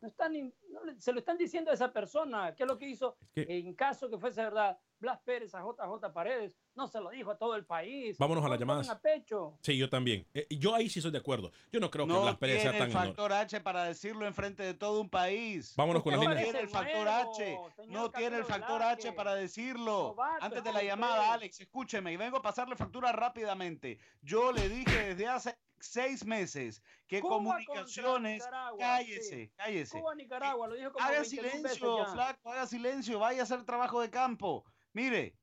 no están, no se lo están diciendo a esa persona. ¿Qué es lo que hizo? Es que- En caso que fuese verdad, Blas Pérez a JJ Paredes no se lo dijo a todo el país. Vámonos a No las llamadas. a pecho. Sí, yo también. Eh, yo ahí sí estoy de acuerdo. Yo no creo que No Blas Pérez sea tiene tan el ignorante. factor H para decirlo enfrente de todo un país. Vámonos con las no líneas. tiene el factor H. No tiene el factor. H para decirlo. Novato, Antes de la llamada, Alex, escúcheme. Y vengo a pasarle factura rápidamente. Yo le dije desde hace seis meses que Cuba comunicaciones. Cállese, sí. cállese. Cuba, Nicaragua, lo dijo como Haga 20.000 veces silencio, flaco, haga silencio. Vaya a hacer trabajo de campo. Mire,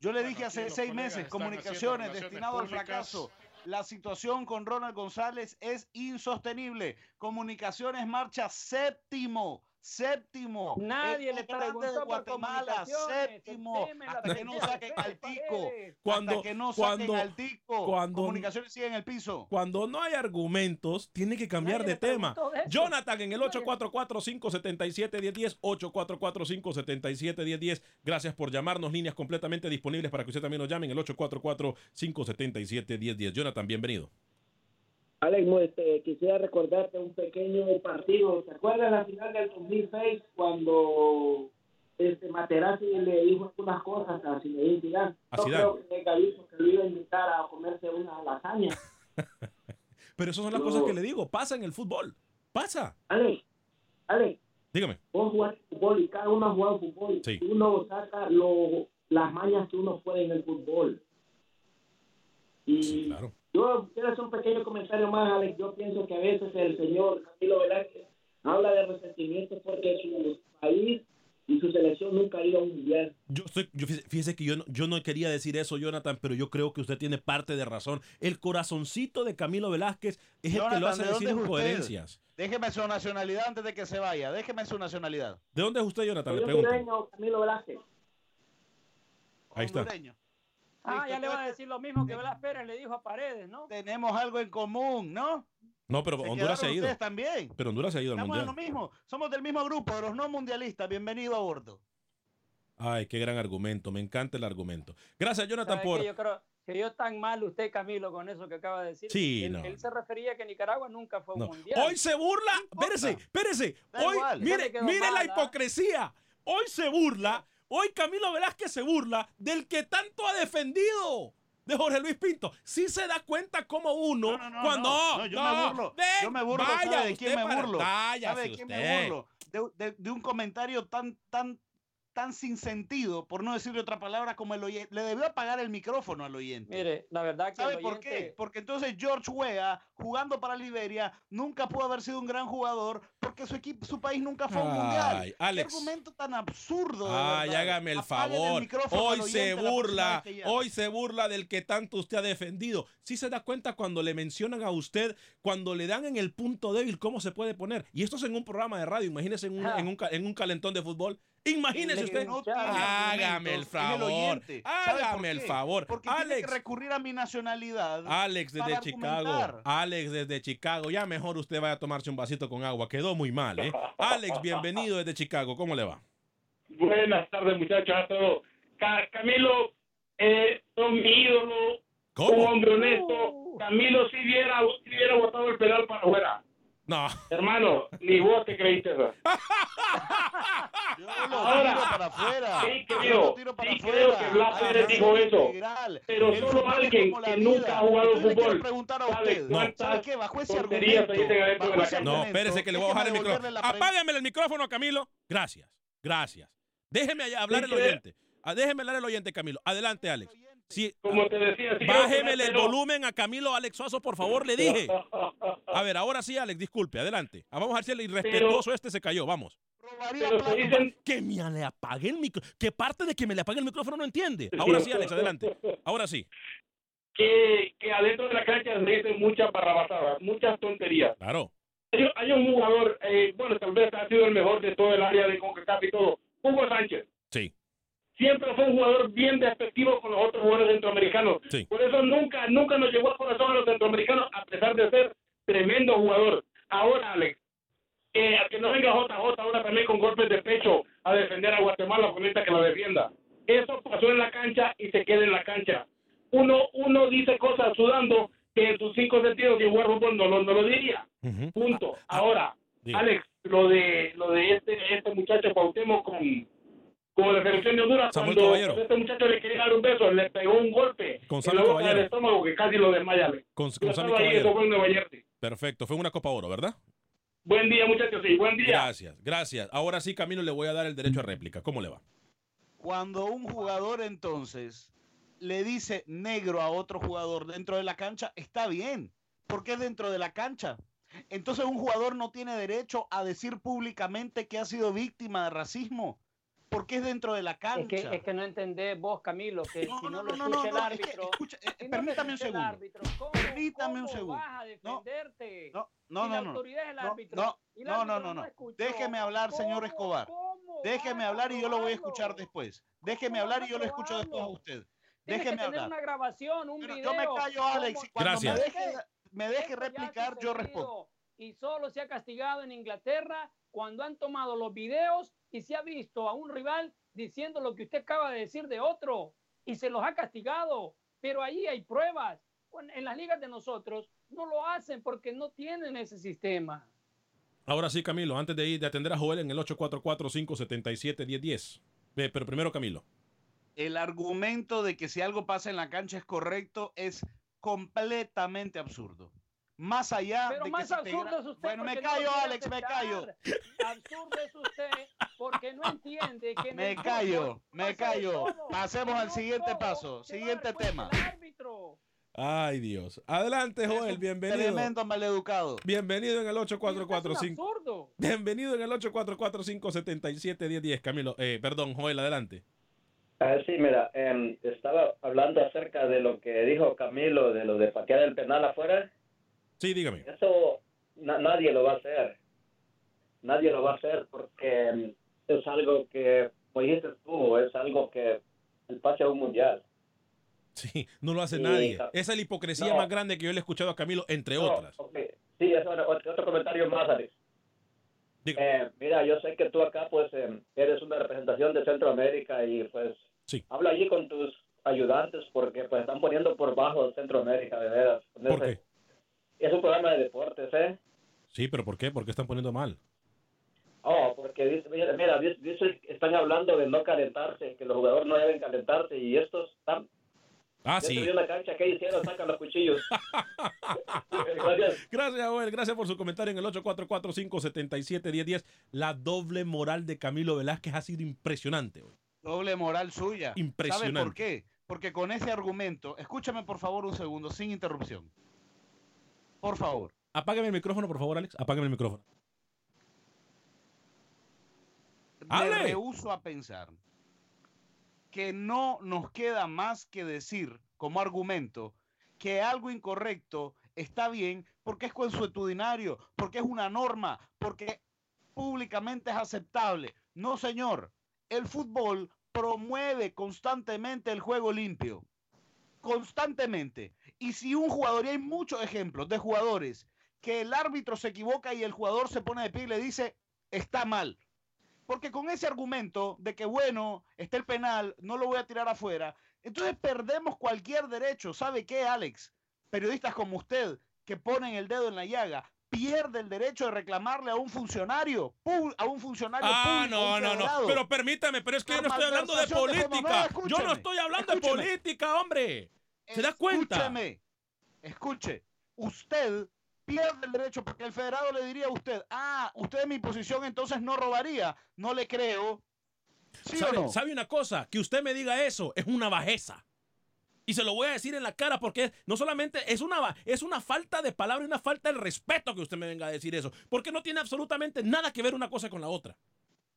yo le Bueno, dije hace seis colegas meses, comunicaciones destinado al fracaso. La situación con Ronald González es insostenible. Comunicaciones marcha séptimo, séptimo. Nadie le preguntó de por Guatemala, el séptimo. Hasta que no saquen al tico. Cuando, hasta que no saquen cuando, al tico. cuando- Comunicaciones siguen en el piso. cuando no hay argumentos, tiene que cambiar Nadie de tema. de. Jonathan en el Nadie. 844-577-1010, 844-577-1010. Gracias por llamarnos, líneas completamente disponibles para que usted también nos llame en el 844-577-1010. Jonathan, bienvenido. Alex, este, quisiera recordarte un pequeño partido. ¿Te acuerdas la final del 2006 cuando este Materazzi le dijo unas cosas a Zinedine Zidane? Yo creo que tenga visto que lo iba a invitar a comerse una lasaña. Pero esas son las No. cosas que le digo. Pasa en el fútbol. Pasa. Alex, Alex, Dígame. vos jugás fútbol y cada uno ha jugado fútbol. Sí. Uno saca lo, las mañas que uno puede en el fútbol. Y Sí, claro. Yo quiero hacer un pequeño comentario más, Alex. Yo pienso que a veces el señor Camilo Velázquez habla de resentimiento porque su país y su selección nunca ha ido a un mundial. Yo estoy, yo fíjese, fíjese que yo no, yo no quería decir eso, Jonathan, pero yo creo que usted tiene parte de razón. El corazoncito de Camilo Velázquez es el que lo hace ¿de decir incoherencias. Déjeme su nacionalidad antes de que se vaya. Déjeme su nacionalidad. ¿De dónde es usted, Jonathan? Le pregunto. Camilo Velázquez. Ahí está. Hondureño. Ah, Listo, ya le va a entonces decir lo mismo que Blas Pérez le dijo a Paredes, ¿no? Tenemos algo en común, ¿no? No, pero Se Honduras se ha ido. ustedes también. Pero Honduras se ha ido al Estamos en mundial. lo mismo. Somos del mismo grupo, de los no mundialistas. Bienvenido a bordo. Ay, qué gran argumento. Me encanta el argumento. Gracias, Jonathan, ¿Sabe por. Yo creo, se oyó tan mal usted, Camilo, con eso que acaba de decir. Sí, él, no. él se refería a que Nicaragua nunca fue un No. mundial. Hoy se burla. Espérese, espérese. Da Hoy, mire, mire la ¿ah? hipocresía. Hoy se burla. Hoy Camilo Velázquez se burla del que tanto ha defendido. De Jorge Luis Pinto. Sí se da cuenta como uno No, no, no, cuando. yo me burlo. ven, yo me burlo, vaya ¿sabe de quién me para- burlo? váyase ¿Sabe de quién me usted. burlo? De, de- de un comentario tan, tan, tan sin sentido, por no decirle otra palabra, como el oyente. Le debió apagar el micrófono al oyente. Mire, la verdad que ¿Sabe el por qué? Porque entonces George Weah, jugando para Liberia, nunca pudo haber sido un gran jugador porque su equipo, su país nunca fue a un Ay, mundial. Alex. Qué argumento tan absurdo. Ay, verdad. hágame el Apaguen favor. hoy se burla, hoy se burla del que tanto usted ha defendido. Sí se da cuenta cuando le mencionan a usted, cuando le dan en el punto débil, cómo se puede poner. Y esto es en un programa de radio, imagínese en un, Ah. en un, en un calentón de fútbol. Imagínese Le- usted. No Hágame el favor. oyente. ¿Sabe por Hágame el favor. Porque tiene Alex. que recurrir a mi nacionalidad. Alex desde Chicago. Alex desde Chicago. Ya mejor usted vaya a tomarse un vasito con agua. Quedó muy mal, ¿eh? Alex, bienvenido desde Chicago. ¿Cómo le va? Buenas tardes, muchachos, a todos. Ca- Camilo, eh, son mi ídolo, un ¿Cómo? hombre honesto. Camilo, si hubiera, si hubiera botado el pedal para afuera. No. Hermano, ni vos te creíste eso. Yo lo Ahora, tiro para afuera. sí Yo creo, lo tiro para sí afuera. creo que Blas Pérez dijo eso. integral. Pero solo alguien que nunca ha jugado fútbol preguntar a usted. cuántas ¿Sabe qué? Bajo ese argumento. bajo ese. No, espérese que le voy a bajar el micrófono. Apágame el micrófono, Camilo. Gracias, gracias. Déjeme hablar Sí, el oyente. Ah, Déjeme hablar el oyente, Camilo. Adelante, Alex. Sí, Como te decía, sí creo que bájeme el pero- volumen a Camilo Alex Suazo, por favor, le dije. A ver, ahora sí, Alex, disculpe, adelante. Ah, Vamos a ver si el irrespetuoso este se cayó, vamos. Dicen, Que me le apague el micrófono. ¿Qué parte de que me le apague el micrófono no entiende? Ahora sí, Alex, adelante. Ahora sí. que, que adentro de la cancha se dicen muchas barrabasadas, muchas tonterías. Claro. Hay, hay un jugador, eh, bueno, tal vez ha sido el mejor de todo el área de CONCACAF y todo, Hugo Sánchez. Sí. Siempre fue un jugador bien despectivo con los otros jugadores centroamericanos. Sí. Por eso nunca, nunca nos llegó al corazón a los centroamericanos, a pesar de ser tremendo jugador. Ahora, Alex, eh, a que no venga JJ ahora también con golpes de pecho a defender a Guatemala, con esta que la defienda. Eso pasó en la cancha y se queda en la cancha. Uno, uno dice cosas sudando que en sus cinco sentidos y jugar fútbol no, lo- no lo diría. Ujú. Punto. Ah, Ahora, diga. Alex, lo de lo de este este muchacho Cuauhtémoc con con la selección de Honduras Samuel cuando Caballero. este muchacho le quería dar un beso, le pegó un golpe Con en la boca Caballero. del estómago que casi lo desmaya. Con, Yo con Sammy estaba ahí, Caballero. eso fue en Nueva Jersey. Perfecto, fue una Copa Oro, ¿verdad? Buen día, muchachos, sí, buen día. Gracias, gracias. Ahora sí, Camilo, le voy a dar el derecho a réplica. ¿Cómo le va? Cuando un jugador entonces le dice negro a otro jugador dentro de la cancha, está bien, porque es dentro de la cancha. Entonces un jugador no tiene derecho a decir públicamente que ha sido víctima de racismo, porque es dentro de la Es cancha. que, es que no entendés vos, Camilo, que No, si no, no, no, lo no, no, escucha el no, es que, árbitro. escucha, eh, si no lo permítame un segundo. árbitro, ¿cómo- Permítame un segundo. vas a defenderte? No, no, no, la no. autoridad es el No, árbitro no, y el no, no, no, no. escuchó, Déjeme hablar, señor ¿cómo- Escobar. Déjeme hablar y yo lo voy a escuchar después. Déjeme ¿Cómo hablar y yo lo escucho después a usted. Tienes Déjeme tener hablar. una grabación, un Pero video. yo me callo, Alex, ¿Cómo- y cuando Gracias. me deje, replicar, yo respondo. Y solo se ha castigado en Inglaterra cuando han tomado los videos y se ha visto a un rival diciendo lo que usted acaba de decir de otro y se los ha castigado. Pero ahí hay pruebas. Bueno, En las ligas de nosotros no lo hacen porque no tienen ese sistema. Ahora sí, Camilo, antes de ir de atender a Joel en el 844-577-1010. Ve, Pero primero, Camilo. El argumento de que si algo pasa en la cancha es correcto es completamente absurdo. Más allá Pero de más que te absurdo es usted. Bueno, me porque no lo callo, Alex, me callo. Absurdo es usted porque no entiende que Me callo, me callo. Pasemos al siguiente todo paso. Siguiente tema. Ay, Dios. Adelante, Joel, bienvenido. Tremendo maleducado. Bienvenido en el Es 8445. absurdo. Bienvenido en el 844-577-1010, Camilo. Eh, perdón, Joel, adelante. Ah, sí, mira, em, estaba hablando acerca de lo que dijo Camilo, de lo de patear el penal afuera. Sí, dígame. Eso na- nadie lo va a hacer. Nadie lo va a hacer porque em, es algo que, como dijiste tú, es algo que el pase a un mundial. Sí, no lo hace Sí, nadie. Esa es la hipocresía No. más grande que yo le he escuchado a Camilo, entre No, otras. ok. Sí, eso, otro, otro comentario más, Alex. Eh, mira, yo sé que tú acá, pues, em, eres una representación de Centroamérica y, pues, Sí. habla allí con tus ayudantes porque pues están poniendo por bajo Centroamérica, de veras. ¿Por qué? Es un programa de deportes, ¿eh? Sí, pero ¿por qué? ¿Por qué están poniendo mal? Oh, porque dice, mira, mira, dice- están hablando de no calentarse, que los jugadores no deben calentarse y estos están... Ah, sí. de una cancha que hicieron, sacan los cuchillos. Gracias. Gracias, Joel. Gracias por su comentario en el 844-577-1010. La doble moral de Camilo Velázquez ha sido impresionante. hoy. Doble moral suya. Impresionante. ¿Sabe por qué? Porque con ese argumento, escúchame por favor un segundo, sin interrupción. Por favor. Apágame el micrófono, por favor, Alex. Apágame el micrófono. Me rehuso a pensar que no nos queda más que decir como argumento que algo incorrecto está bien porque es consuetudinario, porque es una norma, porque públicamente es aceptable. No, señor. El fútbol promueve constantemente el juego limpio. Constantemente. Y si un jugador, y hay muchos ejemplos de jugadores, que el árbitro se equivoca y el jugador se pone de pie y le dice, está mal. Porque con ese argumento de que, bueno, está el penal, no lo voy a tirar afuera, entonces perdemos cualquier derecho. ¿Sabe qué, Alex? Periodistas como usted, que ponen el dedo en la llaga, pierde el derecho de reclamarle a un funcionario, a un funcionario Ah, público, no, no, no. Pero permítame, pero es que yo no estoy hablando de política. Yo no estoy hablando de política, hombre. ¿Se da cuenta? Escúcheme, escuche, usted pierde el derecho porque el federado le diría a usted, ah, usted en mi posición entonces no robaría, no le creo. ¿Sí o ¿Sabe, no? sabe una cosa? Que usted me diga eso es una bajeza. Y se lo voy a decir en la cara porque no solamente es una, es una falta de palabra y una falta de respeto que usted me venga a decir eso. Porque no tiene absolutamente nada que ver una cosa con la otra.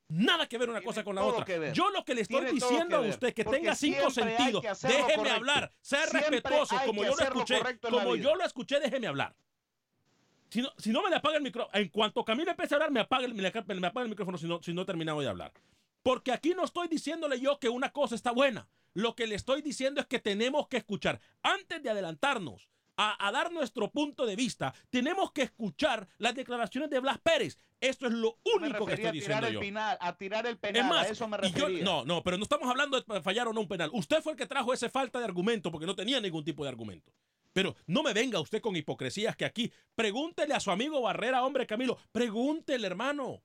Nada que ver una cosa con la otra. Yo lo que le estoy Tiene diciendo a usted que Porque tenga cinco sentidos. Déjeme hablar. Sea Siempre respetuoso como yo lo escuché. Como yo lo escuché, déjeme hablar. Si no, si no me le apaga el micrófono, en cuanto Camilo empiece a hablar, me apaga el, me apaga el micrófono si no, si no he terminado de hablar. Porque aquí no estoy diciéndole yo que una cosa está buena. Lo que le estoy diciendo es que tenemos que escuchar. Antes de adelantarnos a, a dar nuestro punto de vista, tenemos que escuchar las declaraciones de Blas Pérez. Esto es lo único que estoy a tirar diciendo el yo. penal, a tirar el Es penal, más, a eso me yo- no, no, pero no estamos hablando de fallar o no un penal. Usted fue el que trajo ese falta de argumento porque no tenía ningún tipo de argumento. Pero no me venga usted con hipocresías que aquí. Pregúntele a su amigo Barrera, hombre Camilo. Pregúntele, hermano.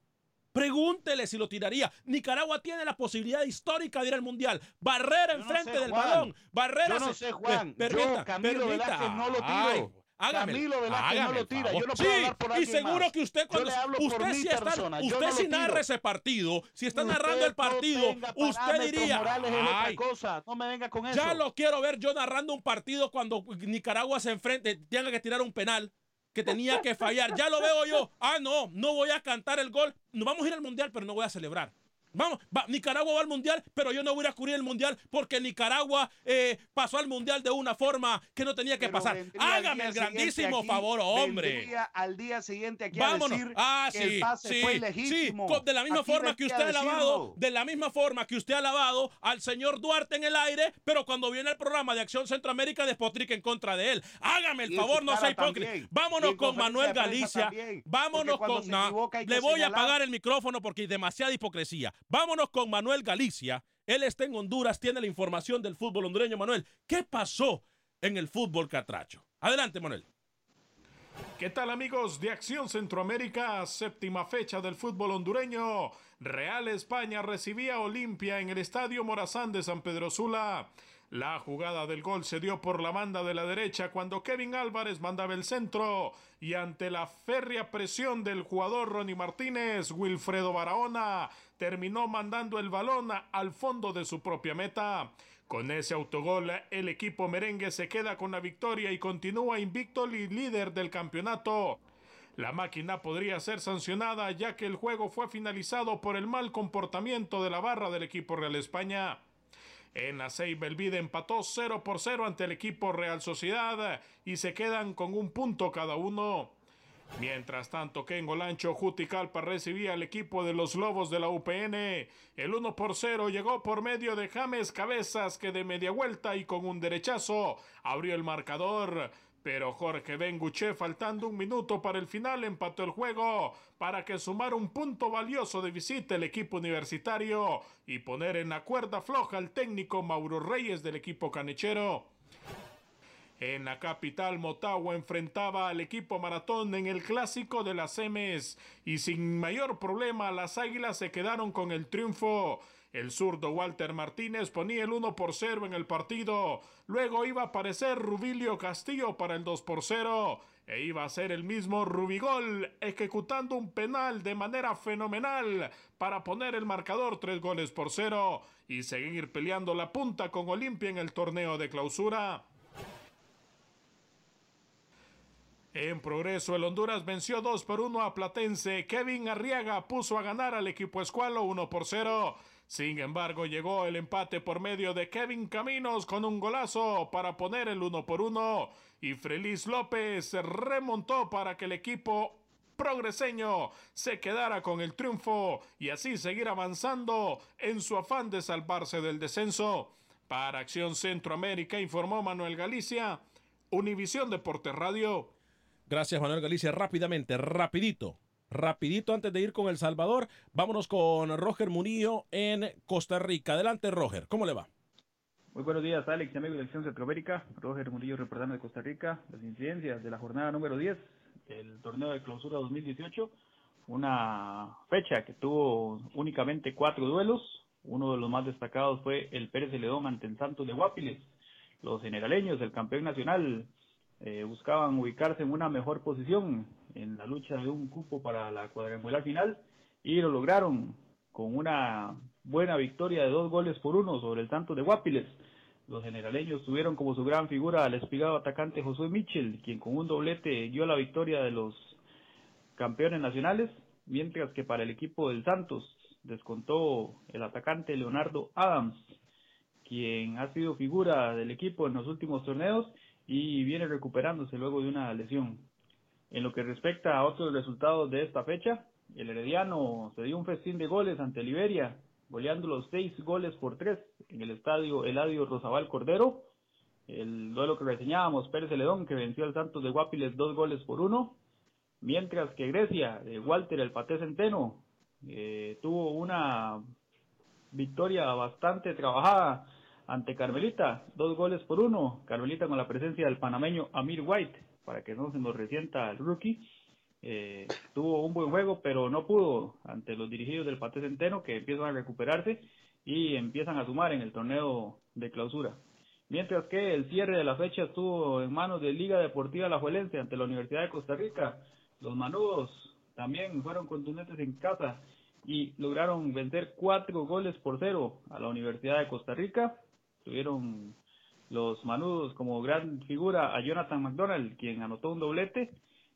Pregúntele si lo tiraría. Nicaragua tiene la posibilidad histórica de ir al Mundial. Barrera no enfrente sé, del Juan. balón. Barrera Yo no sé, Juan. Per- Yo, permita, Camilo permita. Velázquez, no lo tiro. Ay, hágame- Camilo Velázquez hágame no lo tira. favor. Yo no puedo Sí, hablar por y seguro más. que usted cuando usted si está, persona, usted no si narra ese partido, si está Usted narrando el no partido, usted diría, "Ay, cosa. No me venga con eso. ya lo quiero ver yo narrando un partido cuando Nicaragua se enfrente, tenga que tirar un penal que tenía que fallar. Ya lo veo yo. Ah, no, no voy a cantar el gol. Nos vamos a ir al mundial, pero no voy a celebrar. Vamos, va- Nicaragua va al mundial, pero yo no voy a ir a cubrir el mundial porque Nicaragua eh, pasó al mundial de una forma que no tenía que Pero pasar. Hágame el grandísimo aquí, favor, hombre. al día siguiente aquí Vámonos. a decir ah, que sí, el pase sí, fue sí. ilegítimo. Co- De la misma Aquí forma que usted ha lavado, decirlo. de la misma forma que usted ha lavado al señor Duarte en el aire, pero cuando viene el programa de Acción Centroamérica despotrica en contra de él. Hágame el favor, no sea hipócrita. también. Vámonos con Manuel Galicia. también. Vámonos con. se equivoca le voy señalar. a apagar el micrófono porque hay demasiada hipocresía. Vámonos con Manuel Galicia. Él está en Honduras, tiene la información del fútbol hondureño. Manuel, ¿qué pasó en el fútbol catracho? Adelante, Manuel. ¿Qué tal amigos de Acción Centroamérica? Séptima fecha del fútbol hondureño. Real España recibía Olimpia en el Estadio Morazán de San Pedro Sula. La jugada del gol se dio por la banda de la derecha cuando Kevin Álvarez mandaba el centro y ante la férrea presión del jugador Ronnie Martínez, Wilfredo Barahona terminó mandando el balón al fondo de su propia meta. Con ese autogol, el equipo merengue se queda con la victoria y continúa invicto y líder del campeonato. La máquina podría ser sancionada ya que el juego fue finalizado por el mal comportamiento de la barra del equipo Real España. En la Ceiba el Vide empató 0 por 0 ante el equipo Real Sociedad y se quedan con un punto cada uno. Mientras tanto que en Olancho Juticalpa recibía al equipo de los Lobos de la UPN. El 1 por 0 llegó por medio de James Cabezas que de media vuelta y con un derechazo abrió el marcador. Pero Jorge Benguche, faltando un minuto para el final, empató el juego para que sumara un punto valioso de visita el equipo universitario y poner en la cuerda floja al técnico Mauro Reyes del equipo canechero. En la capital, Motagua enfrentaba al equipo maratón en el clásico de las semes y sin mayor problema las águilas se quedaron con el triunfo. El zurdo Walter Martínez ponía el 1 por 0 en el partido. Luego iba a aparecer Rubilio Castillo para el 2 por 0. E iba a ser el mismo Rubigol ejecutando un penal de manera fenomenal para poner el marcador 3 goles por 0 y seguir peleando la punta con Olimpia en el torneo de clausura. En progreso, el Honduras venció 2 por 1 a Platense. Kevin Arriaga puso a ganar al equipo Escualo 1 por 0. Sin embargo, llegó el empate por medio de Kevin Caminos con un golazo para poner el 1 por 1. Y Frelis López remontó para que el equipo progreseño se quedara con el triunfo y así seguir avanzando en su afán de salvarse del descenso. Para Acción Centroamérica informó Manuel Galicia, Univisión Deportes Radio. Gracias, Manuel Galicia. Rápidamente, rapidito, rapidito antes de ir con El Salvador, vámonos con Roger Murillo en Costa Rica. Adelante, Roger, ¿cómo le va? Muy buenos días, Alex y amigos de Acción Centroamérica. Roger Murillo reportando de Costa Rica. Las incidencias de la jornada número 10, el torneo de clausura 2018. Una fecha que tuvo únicamente cuatro duelos. Uno de los más destacados fue el Pérez Celedón ante el Santos de Guapiles. Los generaleños, el campeón nacional, eh, buscaban ubicarse en una mejor posición en la lucha de un cupo para la cuadrangular final y lo lograron con una buena victoria de dos goles por uno sobre el Santos de Guapiles. Los generaleños tuvieron como su gran figura al espigado atacante Josué Mitchell, quien con un doblete dio la victoria de los campeones nacionales, mientras que para el equipo del Santos descontó el atacante Leonardo Adams, quien ha sido figura del equipo en los últimos torneos y viene recuperándose luego de una lesión. En lo que respecta a otros resultados de esta fecha, el Herediano se dio un festín de goles ante Liberia, goleando los seis goles por tres en el estadio Eladio Rosabal Cordero. El duelo que reseñábamos, Pérez Celedón, que venció al Santos de Guapiles dos goles por uno. Mientras que Grecia, de Walter el Paté Centeno, eh, tuvo una victoria bastante trabajada ante Carmelita, dos goles por uno. Carmelita con la presencia del panameño Amir White, para que no se nos resienta el rookie. Eh, tuvo un buen juego, pero no pudo ante los dirigidos del Pate Centeno, que empiezan a recuperarse y empiezan a sumar en el torneo de clausura. Mientras que el cierre de la fecha estuvo en manos de Liga Deportiva La Juelense ante la Universidad de Costa Rica. Los manudos también fueron contundentes en casa y lograron vencer cuatro goles por cero a la Universidad de Costa Rica Tuvieron los manudos como gran figura a Jonathan McDonald, quien anotó un doblete,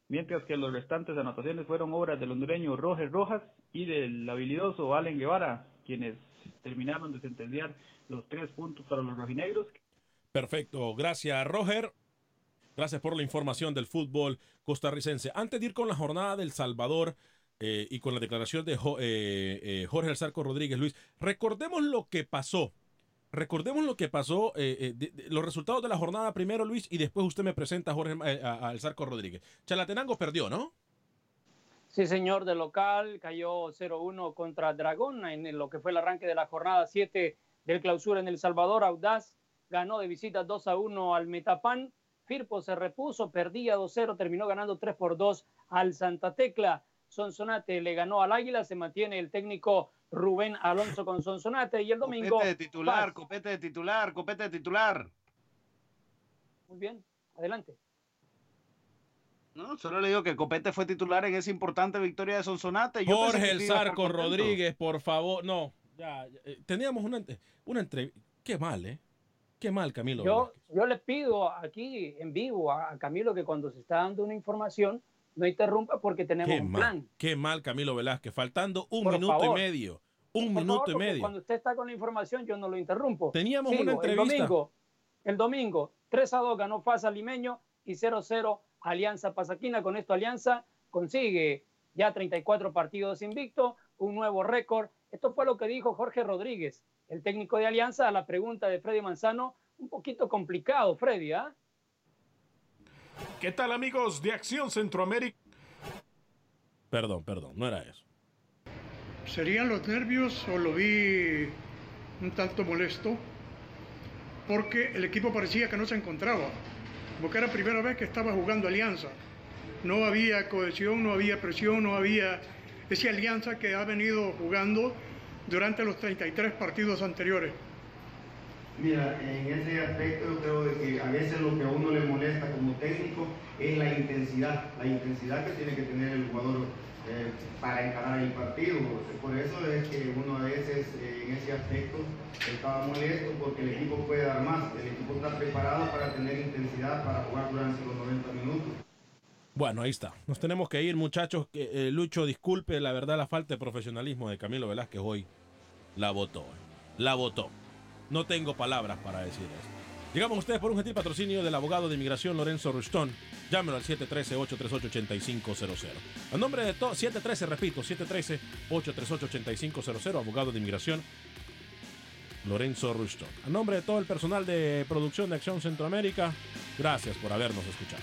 mientras que los restantes anotaciones fueron obras del hondureño Roger Rojas y del habilidoso Allen Guevara, quienes terminaron de sentenciar los tres puntos para los rojinegros. Perfecto, gracias Roger. Gracias por la información del fútbol costarricense. Antes de ir con la jornada del Salvador eh, y con la declaración de eh, eh, Jorge Alzarco Rodríguez Luis, recordemos lo que pasó Recordemos lo que pasó, eh, eh, los resultados de la jornada primero, Luis, y después usted me presenta a Jorge eh, al Zarco Rodríguez. Chalatenango perdió, ¿no? Sí, señor, de local cayó 0-1 contra Dragón en lo que fue el arranque de la jornada 7 del clausura en El Salvador. Audaz ganó de visita 2-1 al Metapan. Firpo se repuso, perdía 2-0, terminó ganando 3 por 2 al Santa Tecla. Sonsonate le ganó al Águila, se mantiene el técnico Rubén Alonso con Sonsonate y el domingo. Copete de titular, copete de titular, copete de titular. Muy bien, adelante. No, solo le digo que Copete fue titular en esa importante victoria de Sonsonate. Jorge El Zarco Rodríguez, por favor. No, ya, eh, teníamos una, una entrevista. Qué mal, ¿eh? Qué mal, Camilo. Yo, yo le pido aquí en vivo a Camilo que cuando se está dando una información no interrumpa porque tenemos un plan. Qué mal, Camilo Velázquez, faltando un minuto y medio. Un minuto y medio. Cuando usted está con la información, yo no lo interrumpo. Teníamos una entrevista. El domingo, el domingo, 3 a 2 ganó Fasa Limeño y 0 0 Alianza Pasaquina. Con esto, Alianza consigue ya 34 partidos invicto, un nuevo récord. Esto fue lo que dijo Jorge Rodríguez, el técnico de Alianza, a la pregunta de Freddy Manzano. Un poquito complicado, Freddy, ¿ah? ¿Qué tal amigos de Acción Centroamérica? Perdón, perdón, no era eso. ¿Serían los nervios o lo vi un tanto molesto? Porque el equipo parecía que no se encontraba, porque era la primera vez que estaba jugando alianza. No había cohesión, no había presión, no había esa alianza que ha venido jugando durante los 33 partidos anteriores. Mira, en ese aspecto yo creo que a veces lo que a uno le molesta como técnico es la intensidad, la intensidad que tiene que tener el jugador eh, para encarar el partido. Por eso es que uno a veces eh, en ese aspecto estaba molesto porque el equipo puede dar más, el equipo está preparado para tener intensidad para jugar durante los 90 minutos. Bueno, ahí está. Nos tenemos que ir, muchachos. Eh, Lucho, disculpe la verdad la falta de profesionalismo de Camilo Velázquez hoy. La votó. La votó. No tengo palabras para decir esto. Llegamos a ustedes por un gentil patrocinio del abogado de inmigración Lorenzo Ruston. Llámelo al 713-838-8500. A nombre de todo, 713, repito, 713-838-8500, abogado de inmigración Lorenzo Ruston. A nombre de todo el personal de producción de Acción Centroamérica, gracias por habernos escuchado.